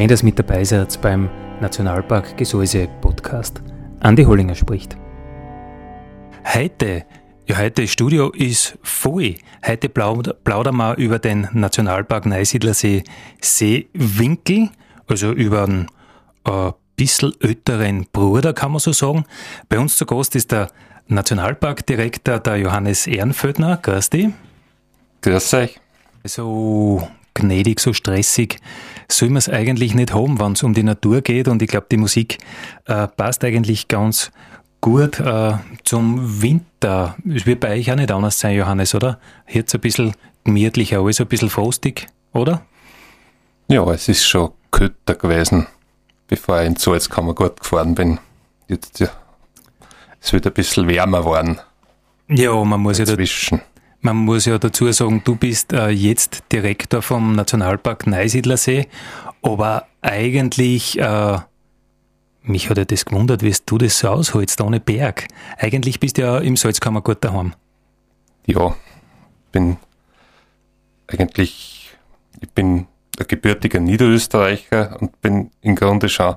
Schön, dass mit dabei seid beim Nationalpark Gesäuse Podcast. Andi Hollinger spricht. Heute, ja heute Studio ist voll. Heute plaudern wir über den Nationalpark Neusiedlersee Seewinkel, also über einen äh, bisschen älteren Bruder, kann man so sagen. Bei uns zu Gast ist der Nationalparkdirektor, der Johannes Ehrenföldner. Grüß dich. Grüß euch. So gnädig, so stressig soll man es eigentlich nicht haben, wenn es um die Natur geht. Und ich glaube, die Musik äh, passt eigentlich ganz gut äh, zum Winter. Es wird bei euch auch nicht anders sein, Johannes, oder? Jetzt ein bisschen gemütlicher, alles ein bisschen frostig, oder? Ja, es ist schon kälter gewesen, bevor ich in Salzkammer gut gefahren bin. Jetzt, ja, es wird ein bisschen wärmer worden. Ja, man muss dazwischen. Man muss ja dazu sagen, du bist äh, jetzt Direktor vom Nationalpark Neusiedlersee, aber eigentlich, äh, mich hat ja das gewundert, wie du das so aushältst, ohne Berg. Eigentlich bist du ja im Salzkammergut daheim. Ja, bin eigentlich, ich bin ein gebürtiger Niederösterreicher und bin im Grunde schon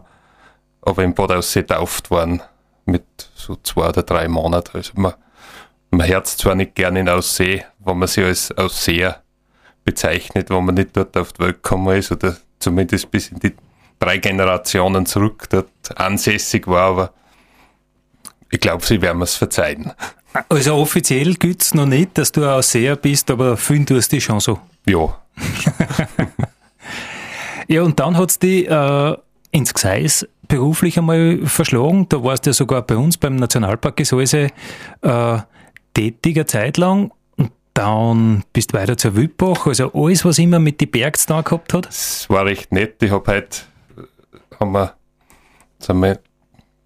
aber im Bad Aussee tauft worden mit so zwei oder drei Monaten. Also man man hört zwar nicht gerne in Aussee, wenn man sich als Ausseher bezeichnet, wenn man nicht dort auf die Welt gekommen ist oder zumindest bis in die drei Generationen zurück dort ansässig war, aber ich glaube, sie werden es verzeihen. Also offiziell gilt es noch nicht, dass du ein Ausseher bist, aber fühlen tust dich schon so. Ja. ja, und dann hat es die äh, ins Gseis beruflich einmal verschlagen. Da warst du ja sogar bei uns beim Nationalpark Gesäuse äh, tätiger Zeit lang und dann bist du weiter zur Wildbach, also alles, was immer mit den Bergs da gehabt hat? Das war recht nett. Ich habe heute, haben wir, sind wir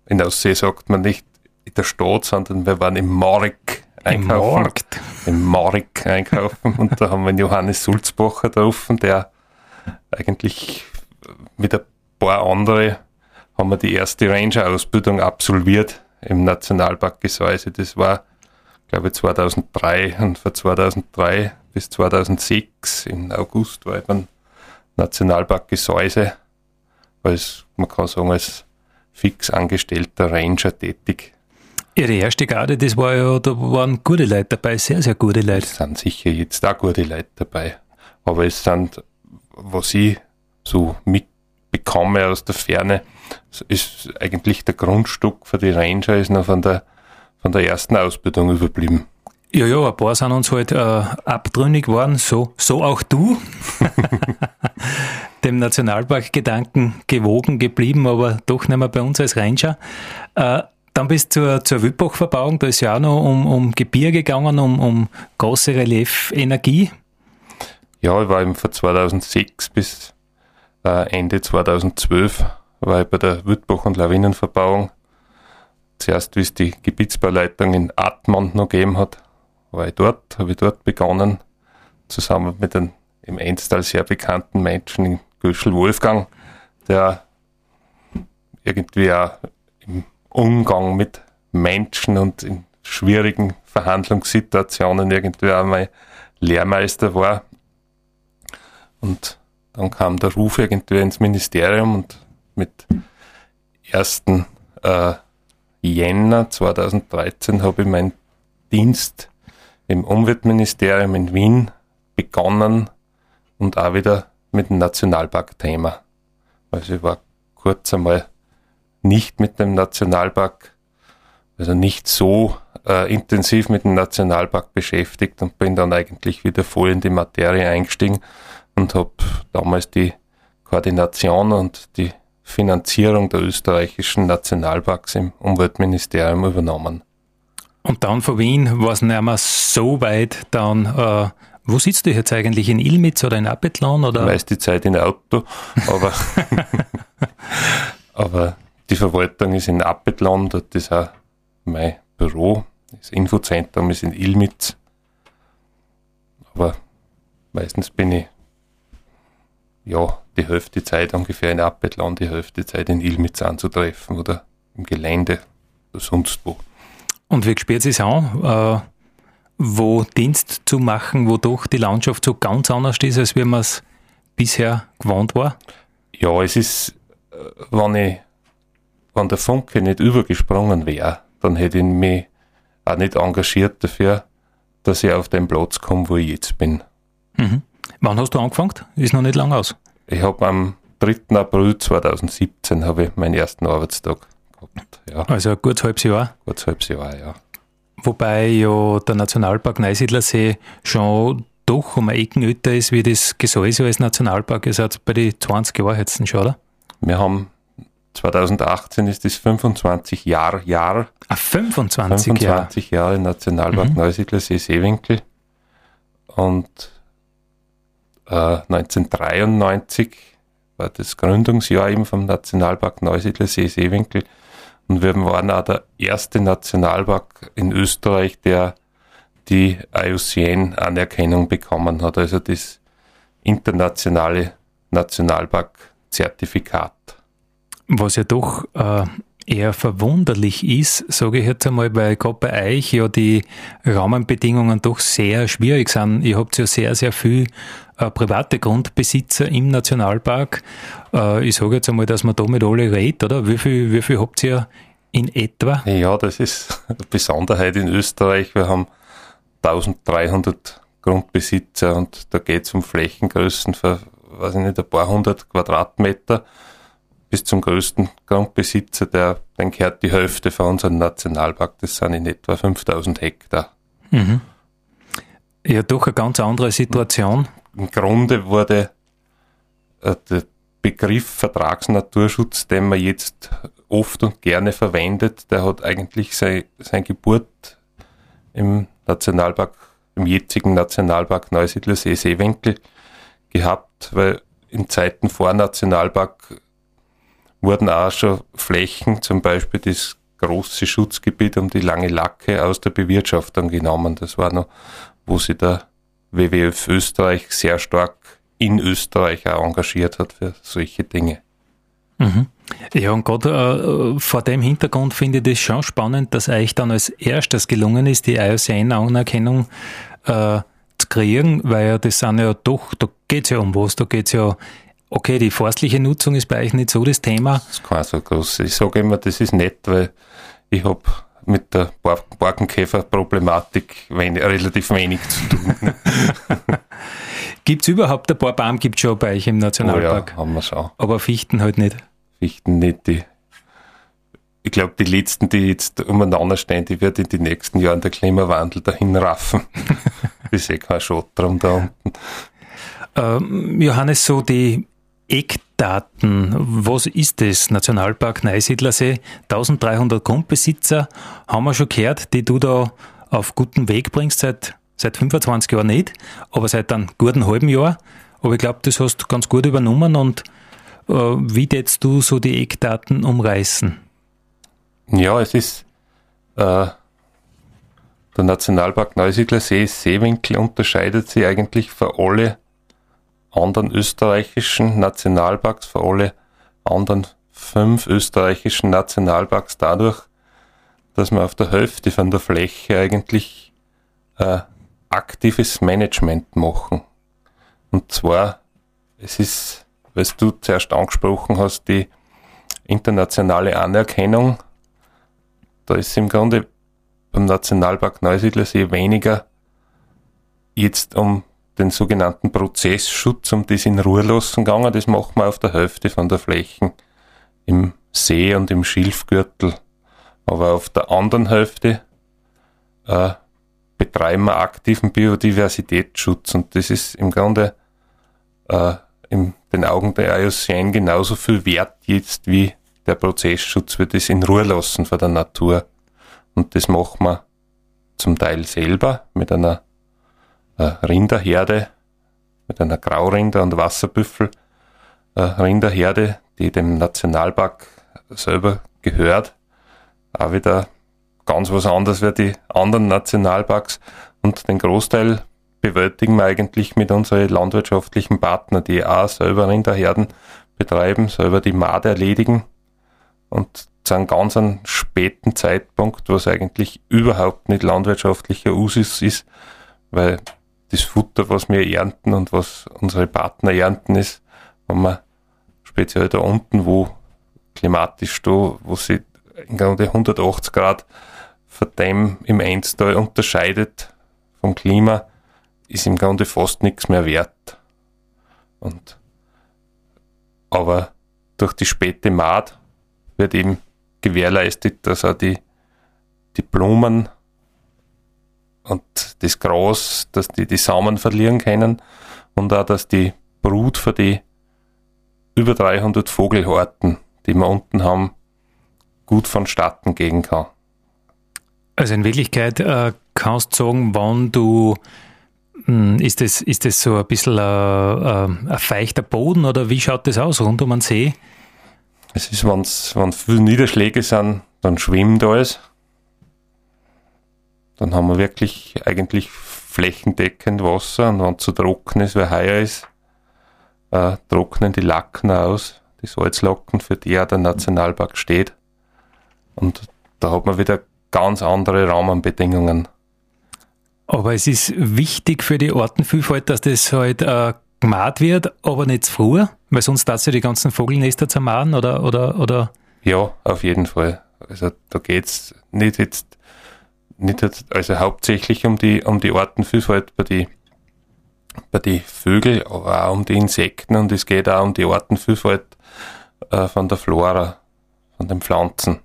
in der Aussee sagt man nicht in der Stadt, sondern wir waren im Mark einkaufen. Im Markt. Im Mark einkaufen und da haben wir einen Johannes Sulzbacher getroffen, der eigentlich mit ein paar anderen haben wir die erste Ranger-Ausbildung absolviert im Nationalpark Gesäuse. Das war glaube 2003 und von 2003 bis 2006 im August war ich beim Nationalpark Gesäuse als, man kann sagen, als fix angestellter Ranger tätig. Ihre erste Garde, das war ja, da waren gute Leute dabei, sehr, sehr gute Leute. Es sind sicher jetzt auch gute Leute dabei. Aber es sind, was ich so mitbekomme aus der Ferne, ist eigentlich der Grundstück für die Ranger ist noch von der von der ersten Ausbildung überblieben. Ja, ja, ein paar sind uns halt äh, abtrünnig worden, so, so auch du. Dem Nationalpark-Gedanken gewogen geblieben, aber doch nicht mehr bei uns als Ranger. Äh, dann bist du zur, zur Wildbach-Verbauung, da ist ja auch noch um, um Gebirge gegangen, um, um große Relief-Energie. Ja, ich war eben von 2006 bis äh, Ende 2012 war ich bei der Wildbach- und Lawinenverbauung zuerst, wie es die Gebietsbauleitung in Atmund noch gegeben hat, war ich dort, habe ich dort begonnen, zusammen mit einem im Enstal sehr bekannten Menschen, in Göschel Wolfgang, der irgendwie auch im Umgang mit Menschen und in schwierigen Verhandlungssituationen irgendwie auch mein Lehrmeister war. Und dann kam der Ruf irgendwie ins Ministerium und mit ersten äh, Jänner 2013 habe ich meinen Dienst im Umweltministerium in Wien begonnen und auch wieder mit dem Nationalpark-Thema. Also ich war kurz einmal nicht mit dem Nationalpark, also nicht so äh, intensiv mit dem Nationalpark beschäftigt und bin dann eigentlich wieder voll in die Materie eingestiegen und habe damals die Koordination und die Finanzierung der österreichischen Nationalparks im Umweltministerium übernommen. Und dann von Wien war es nicht mehr so weit, dann, äh, wo sitzt du jetzt eigentlich? In Ilmitz oder in Apetlan? Oder? Meist die Zeit in Auto, aber, aber die Verwaltung ist in Apetlan, dort ist auch mein Büro, das Infozentrum ist in Ilmitz. Aber meistens bin ich ja, die Hälfte Zeit ungefähr in Appetlan, die Hälfte Zeit in Ilmitz anzutreffen oder im Gelände oder sonst wo. Und wie spürt es an, äh, wo Dienst zu machen, wo doch die Landschaft so ganz anders ist, als wie man es bisher gewohnt war? Ja, es ist, äh, wenn ich, wenn der Funke nicht übergesprungen wäre, dann hätte ich mich auch nicht engagiert dafür, dass ich auf den Platz komme, wo ich jetzt bin. Mhm. Wann hast du angefangen? Ist noch nicht lang aus. Ich habe am 3. April 2017 habe ich meinen ersten Arbeitstag gehabt. Ja. Also ein gutes halbes Jahr. Gutes halbes Jahr, ja. Wobei ja der Nationalpark Neusiedlersee schon doch um Ecken älter ist, wie das Gesäuse als Nationalpark. ist. Also bei den 20 Jahren jetzt schon, oder? Wir haben 2018 ist das 25 Jahr Jahr. Ah, 25, 25 Jahre. Jahre Nationalpark mhm. Neusiedlersee Seewinkel. Und 1993 äh, war das Gründungsjahr eben vom Nationalpark Neusiedlersee Seewinkel. Und wir waren auch der erste Nationalpark in Österreich, der die IUCN-Anerkennung bekommen hat, also das internationale Nationalpark-Zertifikat. Was ja doch äh, eher verwunderlich ist, sage ich jetzt einmal, weil gerade bei euch ja die Rahmenbedingungen doch sehr schwierig sind. Ihr habt ja sehr, sehr viel äh, private Grundbesitzer im Nationalpark. Äh, ich sage jetzt einmal, dass man da mit alle redet, oder? Wie viel, wie viel habt ihr in etwa? Ja, das ist eine Besonderheit in Österreich. Wir haben 1300 Grundbesitzer und da geht es um Flächengrößen für, weiß ich nicht, ein paar hundert Quadratmeter bis zum größten Grundbesitzer, der, den gehört die Hälfte von unserem Nationalpark, das sind in etwa 5000 Hektar. Mhm. Ja, doch eine ganz andere Situation. Im Grunde wurde äh, der Begriff Vertragsnaturschutz, den man jetzt oft und gerne verwendet, der hat eigentlich seine sein Geburt im Nationalpark, im jetzigen Nationalpark Neusiedlersee Seewinkel gehabt, weil in Zeiten vor Nationalpark wurden auch schon Flächen, zum Beispiel das große Schutzgebiet um die lange Lacke aus der Bewirtschaftung genommen. Das war noch, wo sich der WWF Österreich sehr stark in Österreich auch engagiert hat für solche Dinge. Mhm. Ja, und gerade äh, vor dem Hintergrund finde ich das schon spannend, dass euch dann als erstes gelungen ist, die IOCN-Anerkennung äh, zu kriegen, weil ja das sind ja doch, da geht es ja um was, da geht es ja Okay, die forstliche Nutzung ist bei euch nicht so das Thema. Das ist kein so groß. Ich sage immer, das ist nett, weil ich habe mit der Borkenkäferproblematik wenig, relativ wenig zu tun. gibt es überhaupt ein paar Baum gibt schon bei euch im Nationalpark? Oh ja, haben wir schon. Aber Fichten halt nicht. Fichten nicht. Die, ich glaube, die letzten, die jetzt umeinander stehen, die wird in den nächsten Jahren der Klimawandel dahin raffen. ich sehe keinen Schott drum da unten. Ähm, Johannes, so die Eckdaten. Was ist das? Nationalpark Neusiedlersee, 1300 Grundbesitzer, haben wir schon gehört, die du da auf guten Weg bringst, seit, seit 25 Jahren nicht, aber seit einem guten halben Jahr. Aber ich glaube, das hast du ganz gut übernommen und äh, wie tätst du so die Eckdaten umreißen? Ja, es ist äh, der Nationalpark Neusiedlersee Seewinkel unterscheidet sich eigentlich für alle anderen österreichischen Nationalparks, für alle anderen fünf österreichischen Nationalparks dadurch, dass wir auf der Hälfte von der Fläche eigentlich äh, aktives Management machen. Und zwar, es ist, was du zuerst angesprochen hast, die internationale Anerkennung. Da ist im Grunde beim Nationalpark Neusiedlersee weniger jetzt um den sogenannten Prozessschutz, um das in Ruhe lassen gegangen. Das machen wir auf der Hälfte von der Flächen im See und im Schilfgürtel. Aber auf der anderen Hälfte äh, betreiben wir aktiven Biodiversitätsschutz und das ist im Grunde äh, in den Augen der IUCN genauso viel wert jetzt wie der Prozessschutz wird es in Ruhe lassen von der Natur. Und das machen wir zum Teil selber mit einer Rinderherde, mit einer Graurinder- und Wasserbüffel äh, die dem Nationalpark selber gehört. Auch wieder ganz was anderes wie die anderen Nationalparks. Und den Großteil bewältigen wir eigentlich mit unseren landwirtschaftlichen Partnern, die auch selber Rinderherden betreiben, selber die Made erledigen und zu einem ganz einen späten Zeitpunkt, was eigentlich überhaupt nicht landwirtschaftlicher Usus ist, weil das Futter, was wir ernten und was unsere Partner ernten, ist, wenn man speziell da unten, wo klimatisch da, wo im Grunde 180 Grad von dem im Einstal unterscheidet vom Klima, ist im Grunde fast nichts mehr wert. Und, aber durch die späte Maat wird eben gewährleistet, dass auch die, die Blumen und das Gras, dass die die Samen verlieren können und auch, dass die Brut für die über 300 Vogelhorten, die wir unten haben, gut vonstatten gehen kann. Also in Wirklichkeit äh, kannst du sagen, wann du hm, ist das, ist das so ein bisschen ein, äh, ein feuchter Boden oder wie schaut das aus rund um den See? Es ist, wenn viele Niederschläge sind, dann schwimmt alles. Dann haben wir wirklich eigentlich flächendeckend Wasser und wenn es zu trocken ist, weil heuer ist, äh, trocknen die Lacken aus, die Salzlacken, für die ja der Nationalpark steht. Und da hat man wieder ganz andere Rahmenbedingungen. Aber es ist wichtig für die Artenvielfalt, dass das halt äh, gemacht wird, aber nicht zu früh, weil sonst darfst du die ganzen Vogelnester zermachen oder, oder, oder? Ja, auf jeden Fall. Also da geht's nicht jetzt, nicht also hauptsächlich um die, um die Artenvielfalt bei die, bei die Vögel, aber auch um die Insekten und es geht auch um die Artenvielfalt äh, von der Flora, von den Pflanzen.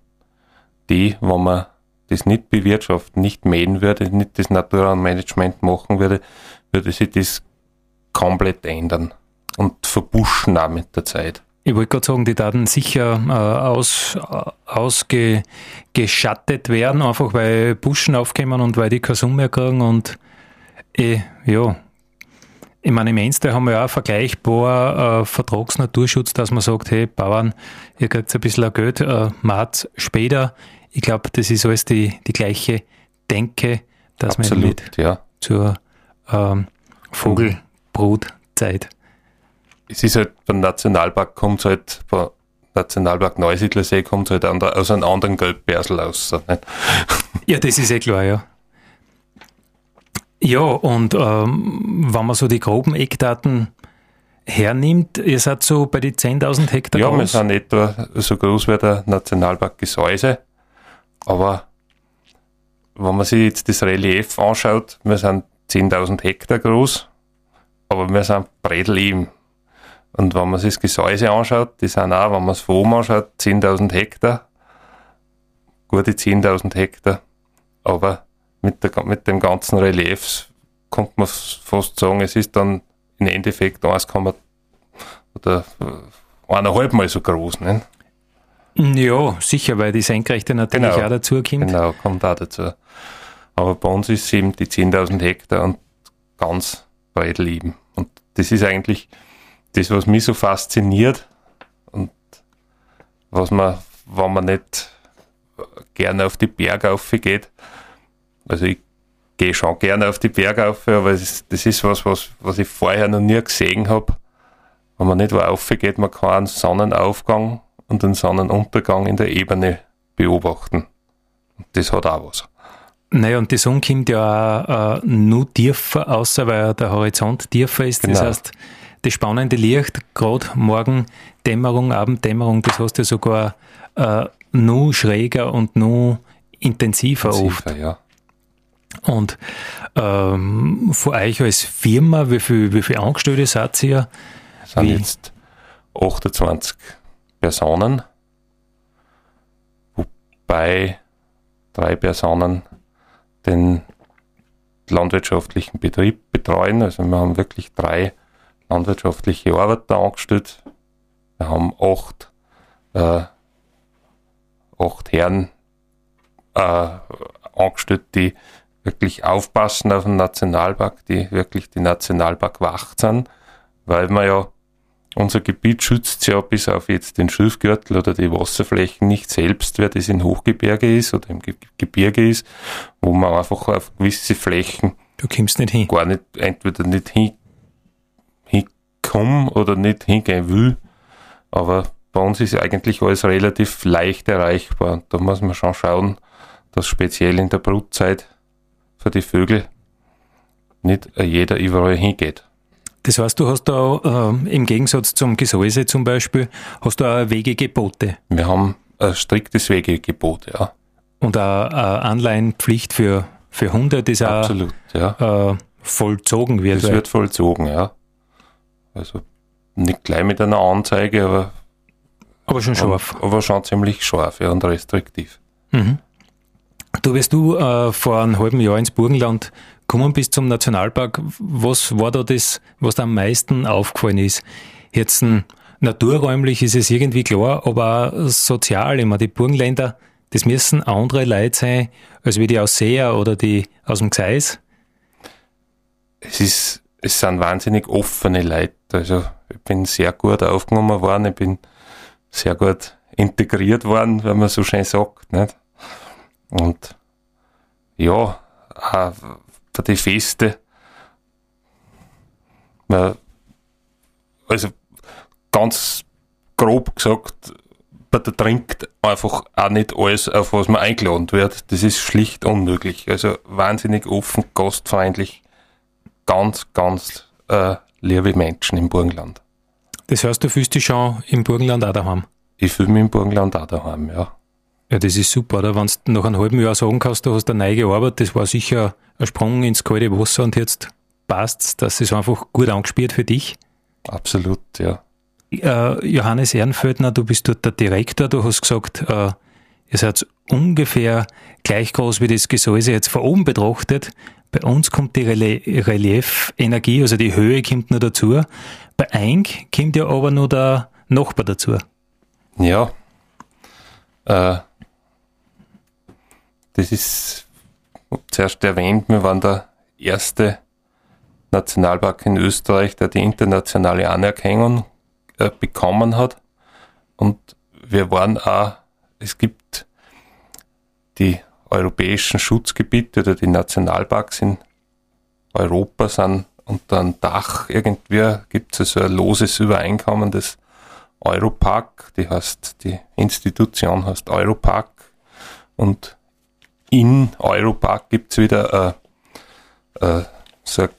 Die, wenn man das nicht bewirtschaften, nicht mähen würde, nicht das Naturalmanagement machen würde, würde sich das komplett ändern und verbuschen auch mit der Zeit. Ich wollte gerade sagen, die Daten sicher äh, aus, ausgeschattet werden, einfach weil Buschen aufkommen und weil die keine Summe mehr kriegen und eh, ja, ich meine, im Einstein haben wir ja auch vergleichbar äh, Vertragsnaturschutz, dass man sagt, hey, Bauern, ihr kriegt ein bisschen Geld, äh, macht später. Ich glaube, das ist alles die, die gleiche Denke, dass Absolut, man mit ja. zur ähm, Vogelbrutzeit. Es ist halt, beim Nationalpark kommt es halt, beim Nationalpark Neusiedlersee kommt es halt aus einem anderen Gelbbersel aus. Ja, das ist eh klar, ja. Ja, und ähm, wenn man so die groben Eckdaten hernimmt, ihr seid so bei die 10.000 Hektar Ja, groß. wir sind etwa so groß wie der Nationalpark Gesäuse, aber wenn man sich jetzt das Relief anschaut, wir sind 10.000 Hektar groß, aber wir sind Bredel eben. Und wenn man sich das Gesäuse anschaut, die sind auch, wenn man es von oben anschaut, 10.000 Hektar, gute 10.000 Hektar, aber mit, der, mit dem ganzen Relief kommt man fast sagen, es ist dann im Endeffekt 1, oder eineinhalb Mal so groß. Ne? Ja, sicher, weil die Senkrechte natürlich Genau. auch dazu kommt. Genau, kommt auch dazu. Aber bei uns ist es eben die 10.000 Hektar und ganz breit lieben. Und das ist eigentlich das, was mich so fasziniert und was man, wenn man nicht gerne auf die Berge geht, also ich gehe schon gerne auf die Berge auf, aber ist, das ist was, was, was ich vorher noch nie gesehen habe. Wenn man nicht wo aufgeht, man kann einen Sonnenaufgang und einen Sonnenuntergang in der Ebene beobachten. Und das hat auch was. Naja, und die Sonne kommt ja auch äh, nur tiefer, außer weil der Horizont tiefer ist. Das Genau. heißt, das spannende Licht, gerade morgen Dämmerung, Abenddämmerung, das hast du sogar äh, nur schräger und nur intensiver oft. Sicher, ja. Und ähm, von euch als Firma, wie viel, wie viel Angestellte seid ihr? Es sind Wie? jetzt 28 Personen, wobei drei Personen den landwirtschaftlichen Betrieb betreuen. Also wir haben wirklich drei landwirtschaftliche Arbeiter angestellt. Wir haben acht, äh, acht Herren äh, angestellt, die wirklich aufpassen auf den Nationalpark, die wirklich die Nationalpark wacht sind, weil man ja unser Gebiet schützt ja bis auf jetzt den Schilfgürtel oder die Wasserflächen nicht selbst, wer das in Hochgebirge ist oder im Gebirge ist, wo man einfach auf gewisse Flächen du kommst nicht hin. gar nicht, entweder nicht hin, hinkommen oder nicht hingehen will. Aber bei uns ist eigentlich alles relativ leicht erreichbar. Da muss man schon schauen, dass speziell in der Brutzeit für die Vögel nicht jeder überall hingeht. Das heißt, du hast da äh, im Gegensatz zum Gesäuse zum Beispiel, hast du auch Wegegebote. Wir haben ein striktes Wegegebot, ja. Und auch eine Anleihenpflicht für, für Hunde, das Absolut, auch ja. äh, vollzogen wird. Das wird vollzogen, ja. Also nicht gleich mit einer Anzeige, aber, aber schon scharf. Und, aber schon ziemlich scharf ja, und restriktiv. Mhm. Du, wirst du äh, vor einem halben Jahr ins Burgenland gekommen bist zum Nationalpark, was war da das, was da am meisten aufgefallen ist? Jetzt ein, naturräumlich ist es irgendwie klar, aber auch sozial, immer die Burgenländer, das müssen andere Leute sein, als wie die Ausseher oder die aus dem Gseis. Es ist, es sind wahnsinnig offene Leute. Also ich bin sehr gut aufgenommen worden, ich bin sehr gut integriert worden, wenn man so schön sagt. Nicht? Und ja, auch für die Feste. Also ganz grob gesagt, man trinkt einfach auch nicht alles, auf was man eingeladen wird. Das ist schlicht unmöglich. Also wahnsinnig offen, gastfreundlich, ganz, ganz äh, liebe Menschen im Burgenland. Das heißt, du fühlst dich schon im Burgenland auch daheim? Ich fühle mich im Burgenland auch daheim, ja. Ja, das ist super, oder? Wenn du nach einem halben Jahr sagen kannst, du hast eine neue gearbeitet, das war sicher ein Sprung ins kalte Wasser und jetzt passt's, das ist einfach gut angespielt für dich. Absolut, ja. Äh, Johannes Ehrenfeldner, du bist dort der Direktor, du hast gesagt, äh, ihr seid ungefähr gleich groß wie das Gesäuse jetzt von oben betrachtet. Bei uns kommt die Reliefenergie, also die Höhe kommt nur dazu. Bei Eink kommt ja aber nur der Nachbar dazu. Ja. Äh, das ist zuerst erwähnt, wir waren der erste Nationalpark in Österreich, der die internationale Anerkennung äh, bekommen hat. Und wir waren auch, es gibt die europäischen Schutzgebiete oder die Nationalparks in Europa sind unter einem Dach. Irgendwie, gibt es also ein loses Übereinkommen des Europark, die heißt, die Institution heißt Europark. Und in Europark gibt es wieder äh, äh, so eine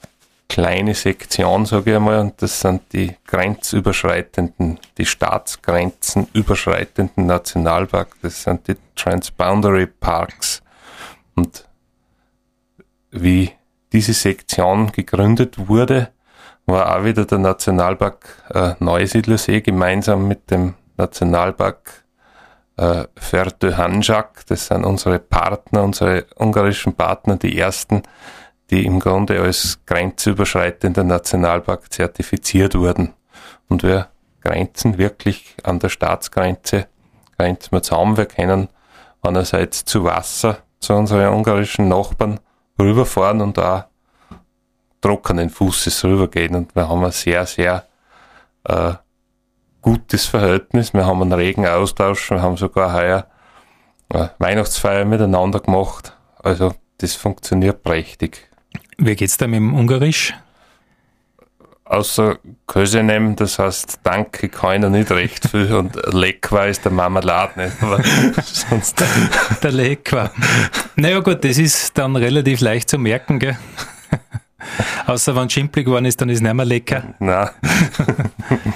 kleine Sektion, sage ich einmal, und das sind die grenzüberschreitenden, die Staatsgrenzen überschreitenden Nationalparks, das sind die Transboundary Parks. Und wie diese Sektion gegründet wurde, war auch wieder der Nationalpark äh, Neusiedlersee gemeinsam mit dem Nationalpark äh, Ferde Hanjak, das sind unsere Partner, unsere ungarischen Partner, die ersten, die im Grunde als grenzüberschreitender Nationalpark zertifiziert wurden. Und wir grenzen wirklich an der Staatsgrenze, grenzen wir zusammen. Wir können einerseits zu Wasser, zu unseren ungarischen Nachbarn rüberfahren und da trockenen Fußes rübergehen. Und wir haben ein sehr, sehr äh, gutes Verhältnis. Wir haben einen regen Austausch. Wir haben sogar heuer äh, Weihnachtsfeier miteinander gemacht. Also das funktioniert prächtig. Wie geht's da mit dem Ungarisch? Außer Kösenem, das heißt Danke kann ich nicht recht viel und Lekwa ist der Marmelade nicht, aber sonst. Der, der Lekwa. Naja gut, das ist dann relativ leicht zu merken, gell? Außer wenn schimpflich geworden ist, dann ist es nicht mehr lecker. Nein.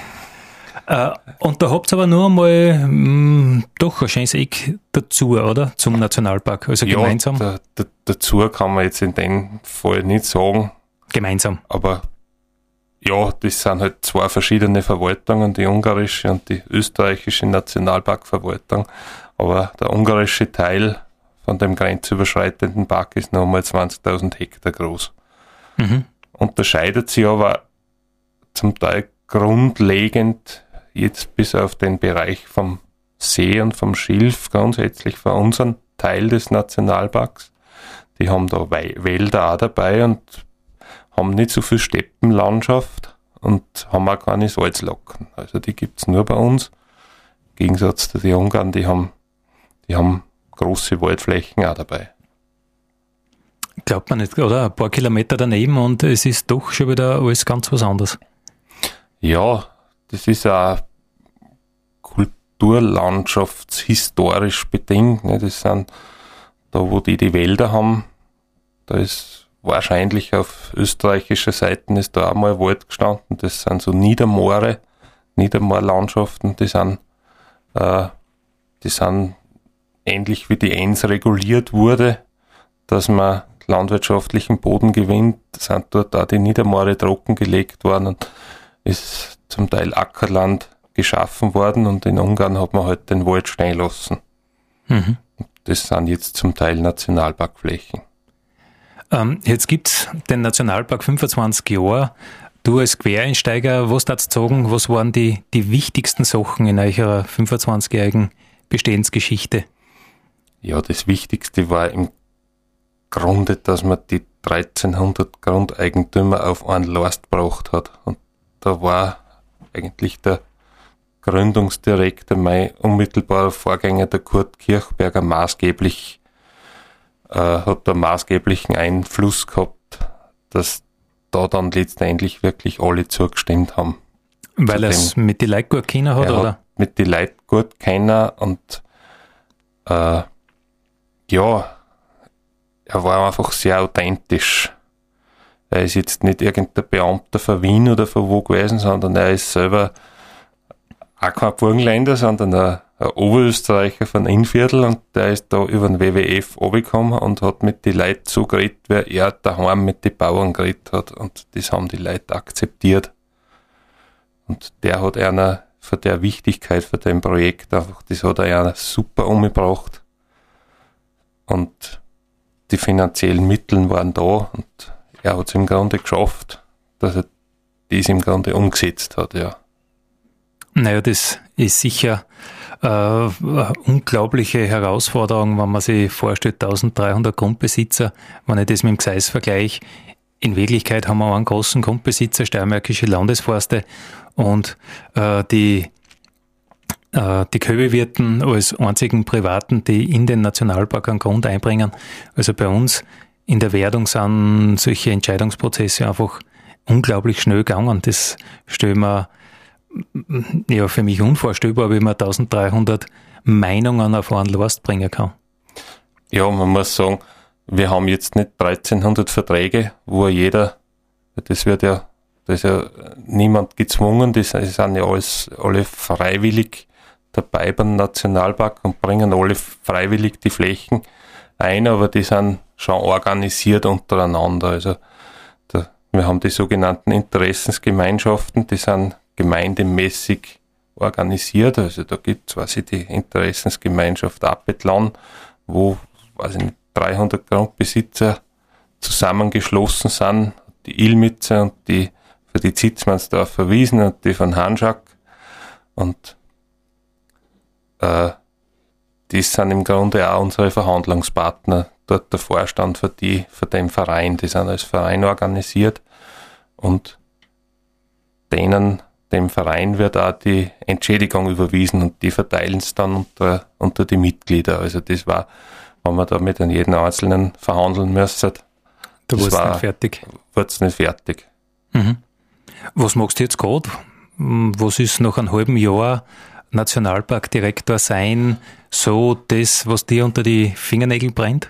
Äh, und da habt ihr aber nur einmal mh, mm, doch ein schönes Eck dazu, oder? Zum Nationalpark, also ja, gemeinsam. Da, da, dazu kann man jetzt in dem Fall nicht sagen. Gemeinsam. Aber ja, das sind halt zwei verschiedene Verwaltungen, die ungarische und die österreichische Nationalparkverwaltung. Aber der ungarische Teil von dem grenzüberschreitenden Park ist nochmal 20.000 Hektar groß. Mhm. Unterscheidet sich aber zum Teil grundlegend jetzt bis auf den Bereich vom See und vom Schilf grundsätzlich für unseren Teil des Nationalparks. Die haben da Wälder auch dabei und haben nicht so viel Steppenlandschaft und haben auch keine Salzlocken. Also die gibt's nur bei uns. Im Gegensatz zu den Ungarn, die haben, die haben große Waldflächen auch dabei. Glaubt man nicht, oder? Ein paar Kilometer daneben und es ist doch schon wieder alles ganz was anderes. Ja, das ist auch kulturlandschaftshistorisch bedingt. Ne? Das sind da, wo die die Wälder haben, da ist wahrscheinlich auf österreichischer Seite ist da auch mal Wald gestanden. Das sind so Niedermoore, Niedermoorlandschaften, die sind, äh, die sind ähnlich wie die Enns reguliert wurde, dass man landwirtschaftlichen Boden gewinnt, sind dort auch die Niedermoore trockengelegt worden und ist zum Teil Ackerland geschaffen worden und in Ungarn hat man halt den Wald stehen lassen. Mhm. Das sind jetzt zum Teil Nationalparkflächen. Ähm, jetzt gibt's den Nationalpark 25 Jahre. Du als Quereinsteiger, was darfst du sagen, was waren die, die wichtigsten Sachen in eurer 25-jährigen Bestehensgeschichte? Ja, das Wichtigste war im Grunde, dass man die 1300 Grundeigentümer auf einen Last braucht hat. Und da war eigentlich der Gründungsdirektor, mein unmittelbarer Vorgänger, der Kurt Kirchberger, maßgeblich, äh, hat da maßgeblichen Einfluss gehabt, dass da dann letztendlich wirklich alle zugestimmt haben. Weil er es mit den Leuten gut kennen hat, oder? Hat mit den Leuten gut kennen und äh, ja, er war einfach sehr authentisch. Er ist jetzt nicht irgendein Beamter von Wien oder von wo gewesen, sondern er ist selber auch kein Burgenländer, sondern ein, ein Oberösterreicher von Innviertel und der ist da über den WWF runtergekommen und hat mit den Leuten so geredet, wie er daheim mit den Bauern geredet hat und das haben die Leute akzeptiert. Und der hat einer von der Wichtigkeit von dem Projekt einfach, das hat er einer super umgebracht und die finanziellen Mittel waren da und er hat es im Grunde geschafft, dass er das im Grunde umgesetzt hat, ja. Naja, das ist sicher äh, unglaubliche Herausforderung, wenn man sich vorstellt, 1300 Grundbesitzer, wenn ich das mit dem Gseis vergleiche. In Wirklichkeit haben wir einen großen Grundbesitzer, Steiermärkische Landesforste, und äh, die äh, die Köbewirten als einzigen Privaten, die in den Nationalpark einen Grund einbringen. Also bei uns in der Wertung sind solche Entscheidungsprozesse einfach unglaublich schnell gegangen. Das stellen wir ja, für mich unvorstellbar, wie man 1300 Meinungen auf einen Last bringen kann. Ja, man muss sagen, wir haben jetzt nicht 1300 Verträge, wo jeder, das wird ja, da ist ja niemand gezwungen, das sind ja alles, alle freiwillig dabei beim Nationalpark und bringen alle freiwillig die Flächen ein, aber die sind schon organisiert untereinander. Also da, wir haben die sogenannten Interessensgemeinschaften, die sind gemeindemäßig organisiert. Also da gibt es quasi die Interessensgemeinschaft Apetlan, wo weiß ich nicht, 300 Grundbesitzer zusammengeschlossen sind. Die Ilmitzer und die für die Zitzmannsdorfer Wiesen und die von Hanschak. Und äh, die sind im Grunde auch unsere Verhandlungspartner. Dort der Vorstand für die, für den Verein, die sind als Verein organisiert und denen dem Verein wird auch die Entschädigung überwiesen und die verteilen es dann unter, unter die Mitglieder. Also das war, wenn man da mit jedem Einzelnen verhandeln müsste, da war es nicht fertig. Wird's nicht fertig. Mhm. Was machst du jetzt gerade? Was ist nach einem halben Jahr Nationalparkdirektor sein so das, was dir unter die Fingernägel brennt?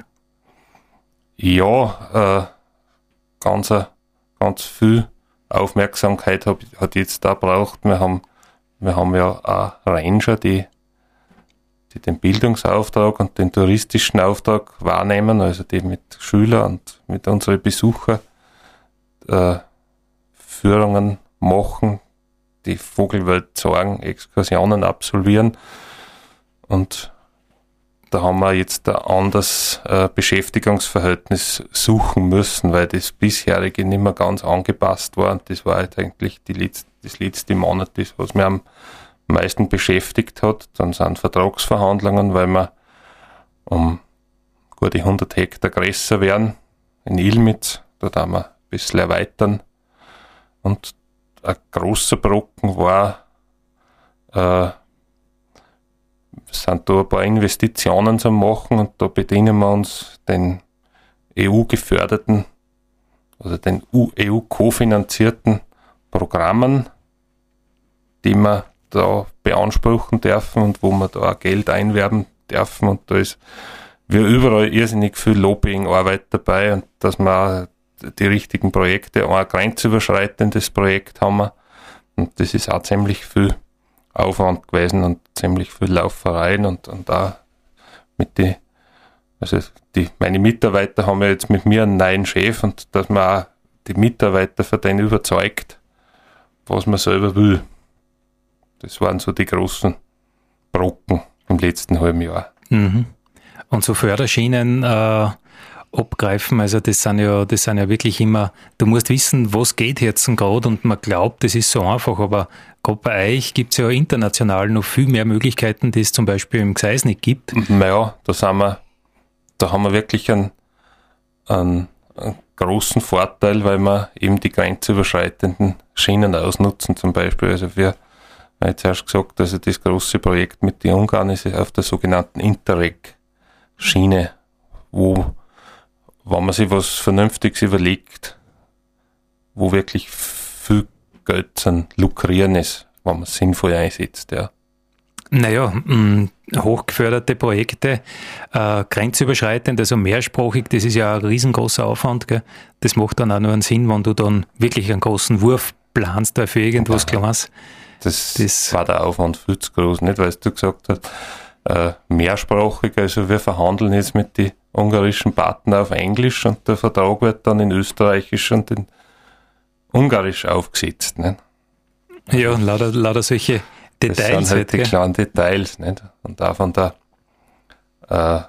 Ja, äh, ganz, ganz viel Aufmerksamkeit hab, hat jetzt da braucht. Wir haben, wir haben ja auch Ranger, die, die den Bildungsauftrag und den touristischen Auftrag wahrnehmen, also die mit Schülern und mit unseren Besuchern äh, Führungen machen, die Vogelwelt zeigen, Exkursionen absolvieren. Und da haben wir jetzt ein anderes äh, Beschäftigungsverhältnis suchen müssen, weil das bisherige nicht mehr ganz angepasst war und das war halt eigentlich die letzte, das letzte Monat, das, was mir am meisten beschäftigt hat. Dann sind Vertragsverhandlungen, weil wir um gute 100 Hektar größer werden in Ilmitz. Da haben wir ein bisschen erweitern. Und ein großer Brocken war, äh, sind da ein paar Investitionen zu machen und da bedienen wir uns den EU-geförderten oder den EU-kofinanzierten Programmen, die wir da beanspruchen dürfen und wo wir da auch Geld einwerben dürfen. Und da ist wie überall irrsinnig viel Lobbying-Arbeit dabei und dass wir die richtigen Projekte, auch ein grenzüberschreitendes Projekt haben wir. Und das ist auch ziemlich viel Aufwand gewesen und ziemlich viel Laufereien und, und da mit die, also die, meine Mitarbeiter haben ja jetzt mit mir einen neuen Chef und dass man auch die Mitarbeiter für den überzeugt, was man selber will. Das waren so die großen Brocken im letzten halben Jahr. Mhm. Und so Förderschienen äh, abgreifen, also das sind ja, das sind ja wirklich immer, du musst wissen, was geht jetzt gerade und man glaubt, das ist so einfach, aber gerade bei euch gibt es ja international noch viel mehr Möglichkeiten, die es zum Beispiel im Gseis nicht gibt. Naja, da sind wir, da haben wir wirklich einen, einen, einen großen Vorteil, weil wir eben die grenzüberschreitenden Schienen ausnutzen zum Beispiel. Also wir ich habe zuerst gesagt, also das große Projekt mit den Ungarn ist auf der sogenannten Interreg-Schiene, wo, wenn man sich was Vernünftiges überlegt, wo wirklich viel Geld zum Lukrieren ist, wenn man es sinnvoll einsetzt, ja. Naja, mh, hochgeförderte Projekte, äh, grenzüberschreitend, also mehrsprachig, das ist ja ein riesengroßer Aufwand. Gell? Das macht dann auch nur einen Sinn, wenn du dann wirklich einen großen Wurf planst, da für irgendwas ja. Kleines. Das, das war der Aufwand viel zu groß, nicht? Weil du gesagt hast, äh, mehrsprachig, also wir verhandeln jetzt mit den ungarischen Partnern auf Englisch und der Vertrag wird dann in Österreichisch und in Ungarisch aufgesetzt. Nicht? Ja, und lauter, lauter solche Details. Das sind halt, halt die gell? kleinen Details. Nicht? Und auch von der, äh,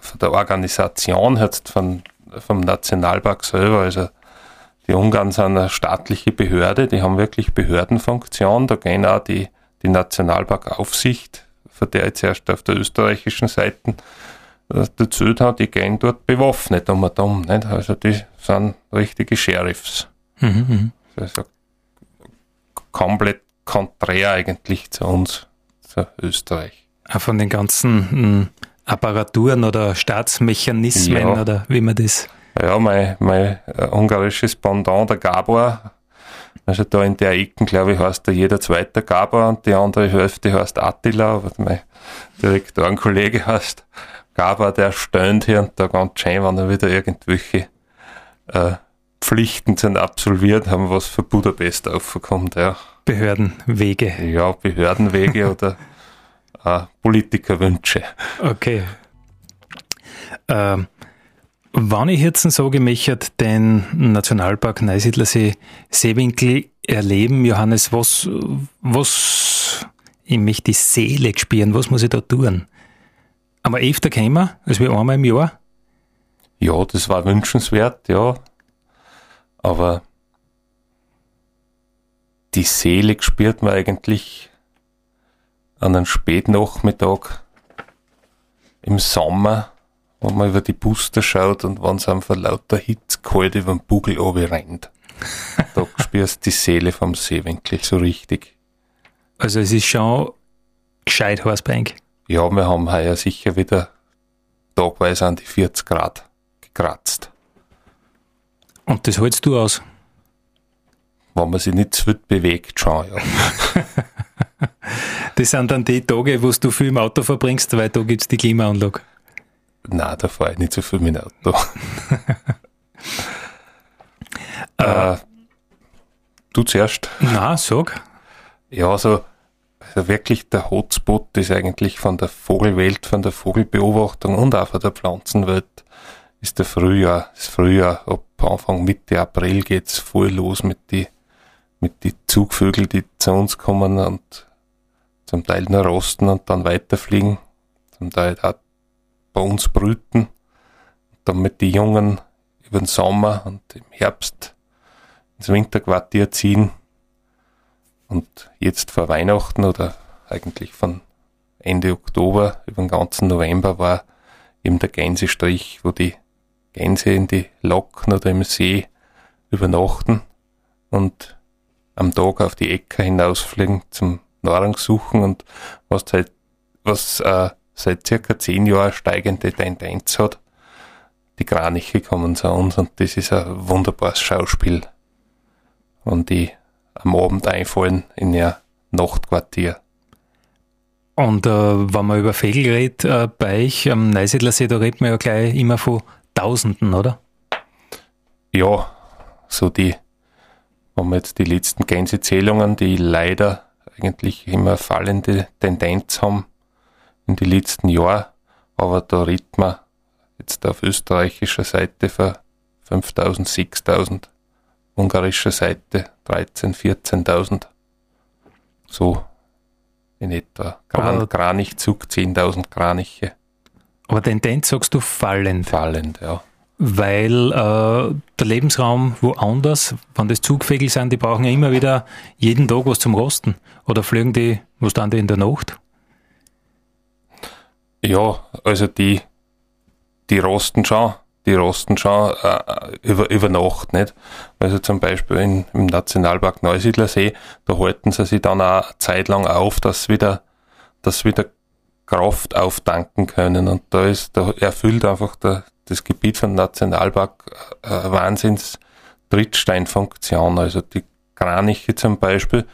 von der Organisation jetzt von, vom Nationalpark selber, also die Ungarn sind eine staatliche Behörde, die haben wirklich Behördenfunktion. Da gehen auch die, die Nationalparkaufsicht, von der jetzt erst auf der österreichischen Seite äh, dazu hat, die gehen dort bewaffnet um und um. Nicht? Also die sind richtige Sheriffs. Mhm, mhm. also komplett konträr eigentlich zu uns, zu Österreich. Auch von den ganzen hm, Apparaturen oder Staatsmechanismen ja. oder wie man das ja, mein, mein äh, ungarisches Pendant, der Gabor, also da in der Ecken, glaube ich, heißt da jeder zweite Gabor und die andere Hälfte heißt Attila, aber mein Direktorenkollege heißt Gabor, der stöhnt hier und da ganz schön, wenn er wieder irgendwelche äh, Pflichten sind absolviert haben, was für Budapest aufkommt, ja. Behördenwege. Ja, Behördenwege oder äh, Politikerwünsche. Okay. Ähm, wenn ich jetzt so gemächert den Nationalpark Neusiedlersee Seewinkel erleben, Johannes, was, was, ich möchte die Seele spüren, was muss ich da tun? Aber öfter kämen als wir einmal im Jahr? Ja, das war wünschenswert, ja. Aber die Seele spürt man eigentlich an einem Spätnachmittag im Sommer wenn man über die Booster schaut und wenn es einfach lauter Hitze kalt über den Bugel rennt. da spürst du die Seele vom Seewinkel so richtig. Also es ist schon gescheit Hausbank. Ja, wir haben heuer sicher wieder tagweise an die 40 Grad gekratzt. Und das hältst du aus? Wenn man sich nicht zu viel bewegt, schon, ja. das sind dann die Tage, wo du viel im Auto verbringst, weil da gibt es die Klimaanlage. Nein, da fahre ich nicht so viel mit dem Auto. äh, du zuerst. Na, sag. Ja, also, also wirklich der Hotspot ist eigentlich von der Vogelwelt, von der Vogelbeobachtung und auch von der Pflanzenwelt ist der Frühjahr. Das Frühjahr, ab Anfang Mitte April geht's voll los mit die, mit die Zugvögel, die zu uns kommen und zum Teil nur rosten und dann weiterfliegen zum Teil auch bei uns brüten, damit die Jungen über den Sommer und im Herbst ins Winterquartier ziehen. Und jetzt vor Weihnachten oder eigentlich von Ende Oktober über den ganzen November war eben der Gänsestrich, wo die Gänse in die Locken oder im See übernachten und am Tag auf die Äcker hinausfliegen zum Nahrung suchen und was halt, was äh, seit circa zehn Jahren steigende Tendenz hat, die Kraniche kommen zu uns und das ist ein wunderbares Schauspiel. Und die am Abend einfallen in ihr Nachtquartier. Und äh, wenn man über Vögel redet, äh, bei euch am Neusiedlersee, da redet man ja gleich immer von Tausenden, oder? Ja, so die, wenn wir jetzt die letzten Gänsezählungen, die leider eigentlich immer fallende Tendenz haben in die letzten Jahren, aber da redet man jetzt auf österreichischer Seite für 5000, 6000, ungarischer Seite 13, 14.000. So in etwa. Gran, Kranichzug 10.000 Kraniche. Aber Tendenz sagst du fallend. Fallend, ja. Weil äh, der Lebensraum woanders, wenn das Zugvögel sind, die brauchen ja immer wieder jeden Tag was zum Rosten. Oder fliegen die, was dann die in der Nacht? Ja, also die, die rosten schon, die rosten schon äh, über, über Nacht, nicht? Also zum Beispiel in, im Nationalpark Neusiedlersee, da halten sie sich dann auch eine Zeit lang auf, dass wieder, dass wieder Kraft auftanken können. Und da ist, da erfüllt einfach der, das Gebiet von Nationalpark äh, Wahnsinns Trittsteinfunktion. Also die Kraniche zum Beispiel,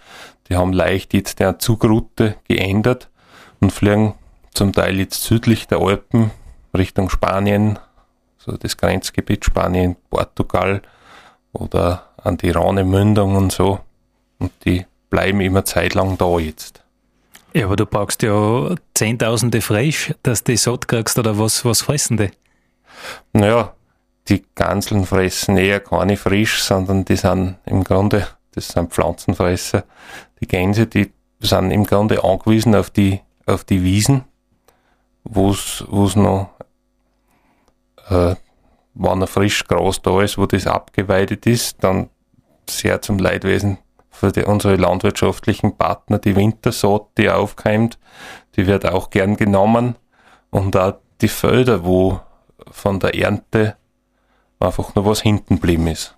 die haben leicht jetzt der Zugroute geändert und fliegen zum Teil jetzt südlich der Alpen Richtung Spanien, so das Grenzgebiet Spanien, Portugal oder an die Rhone-Mündung und so. Und die bleiben immer zeitlang da jetzt. Ja, aber du brauchst ja Zehntausende frisch, dass du die satt kriegst, oder was, was fressen die? Naja, die Ganseln fressen eher keine frisch, sondern die sind im Grunde, das sind Pflanzenfresser. Die Gänse, die sind im Grunde angewiesen auf die, auf die Wiesen, wo es noch äh, wenn ein frisch Gras da ist, wo das abgeweidet ist, dann sehr zum Leidwesen für die, unsere landwirtschaftlichen Partner die Wintersaat, die aufkeimt, die wird auch gern genommen und auch die Felder, wo von der Ernte einfach nur was hinten geblieben ist.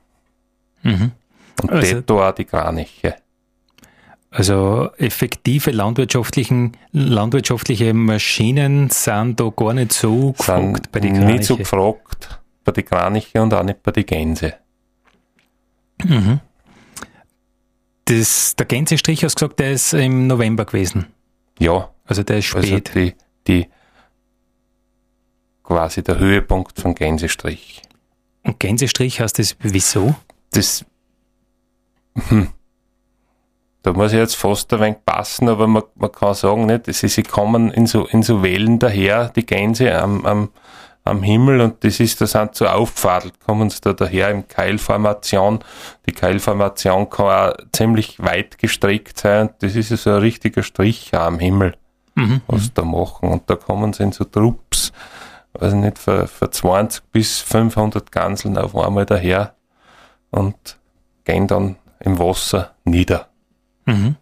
Mhm. Und also, da auch die Kraniche. Also effektive landwirtschaftlichen, landwirtschaftliche Maschinen sind da gar nicht so gefragt bei den Kraniche. Nicht so gefragt bei den Kraniche und auch nicht bei den Gänse. Mhm. Das, der Gänsestrich hast du gesagt, der ist im November gewesen. Ja. Also der ist also spät. Also die, die quasi der Höhepunkt von Gänsestrich. Und Gänsestrich heißt das wieso? Das hm, da muss ich jetzt fast ein wenig passen, aber man, man kann sagen, nicht, sie, sie kommen in so, in so Wellen daher, die Gänse am, am, am Himmel und das ist, das sind so auffadelt, kommen sie da daher im Keilformation. Die Keilformation kann auch ziemlich weit gestreckt sein und das ist so ein richtiger Strich am Himmel, mhm. was sie da machen. Und da kommen sie in so Trupps, also nicht, für, für 20 bis 500 Ganseln auf einmal daher und gehen dann im Wasser nieder. Mhm.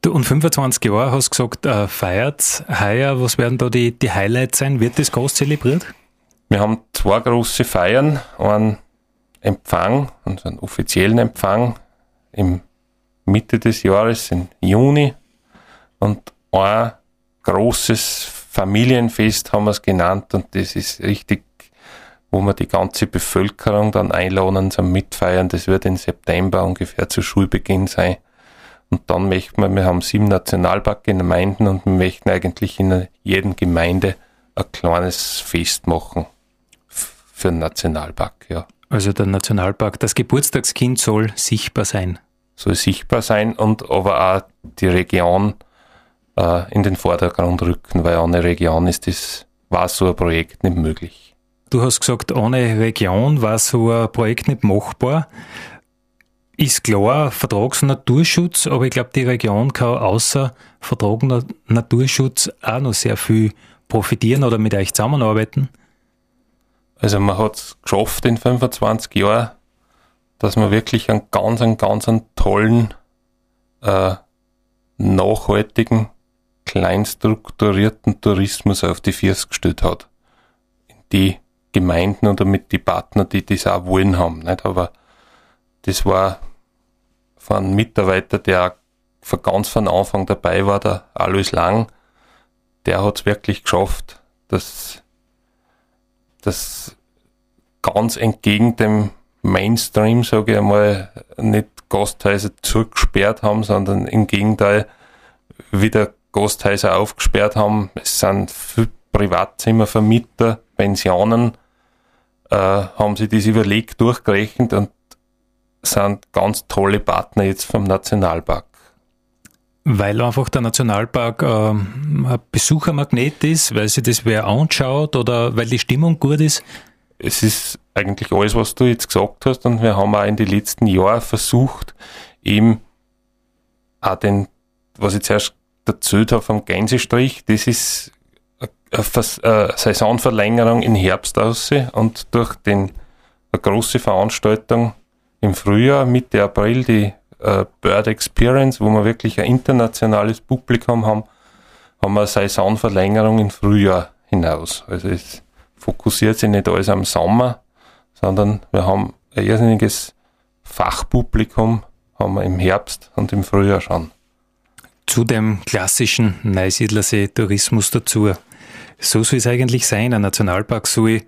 Du, und 25 Jahre hast gesagt, äh, feiert heuer. Was werden da die, die Highlights sein? Wird das groß zelebriert? Wir haben zwei große Feiern. Einen Empfang, einen offiziellen Empfang im Mitte des Jahres, im Juni. Und ein großes Familienfest haben wir es genannt. Und das ist richtig, wo wir die ganze Bevölkerung dann einladen zum Mitfeiern. Das wird im September ungefähr zu Schulbeginn sein. Und dann möchten wir, wir haben sieben Nationalparkgemeinden und wir möchten eigentlich in jeder Gemeinde ein kleines Fest machen für den Nationalpark, ja. Also der Nationalpark, das Geburtstagskind soll sichtbar sein. Soll sichtbar sein und aber auch die Region äh, in den Vordergrund rücken, weil ohne Region ist das, war so ein Projekt nicht möglich. Du hast gesagt, ohne Region war so ein Projekt nicht machbar. Ist klar, Vertrags- und Naturschutz, aber ich glaube, die Region kann außer Vertrag Naturschutz auch noch sehr viel profitieren oder mit euch zusammenarbeiten? Also man hat es geschafft in 25 Jahren, dass man wirklich einen ganz, einen ganz einen tollen, äh, nachhaltigen, kleinstrukturierten Tourismus auf die Füße gestellt hat. Die Gemeinden oder mit die Partner, die das auch wollen haben. Nicht? Aber das war von einem Mitarbeiter, der von ganz von Anfang dabei war, der Alois Lang, der hat es wirklich geschafft, dass das ganz entgegen dem Mainstream, sage ich einmal, nicht Gasthäuser zugesperrt haben, sondern im Gegenteil wieder Gasthäuser aufgesperrt haben. Es sind Privatzimmervermieter, Pensionen, äh, haben sie das überlegt, durchgerechnet und sind ganz tolle Partner jetzt vom Nationalpark. Weil einfach der Nationalpark äh, ein Besuchermagnet ist, weil sich das wer anschaut oder weil die Stimmung gut ist? Es ist eigentlich alles, was du jetzt gesagt hast und wir haben auch in den letzten Jahren versucht, eben auch den, was ich zuerst erzählt habe vom Gänsestrich, das ist eine Saisonverlängerung im Herbst aus und durch den, eine große Veranstaltung im Frühjahr, Mitte April, die äh, Bird Experience, wo wir wirklich ein internationales Publikum haben, haben wir eine Saisonverlängerung im Frühjahr hinaus. Also es fokussiert sich nicht alles am Sommer, sondern wir haben ein irrsinniges Fachpublikum haben wir im Herbst und im Frühjahr schon. Zu dem klassischen Neusiedlersee-Tourismus dazu. So soll es eigentlich sein. Ein Nationalpark soll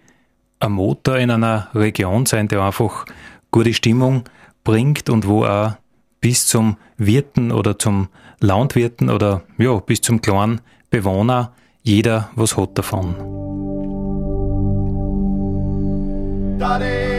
ein Motor in einer Region sein, der einfach gute Stimmung bringt und wo auch bis zum Wirten oder zum Landwirten oder ja, bis zum kleinen Bewohner jeder was hat davon. Daddy,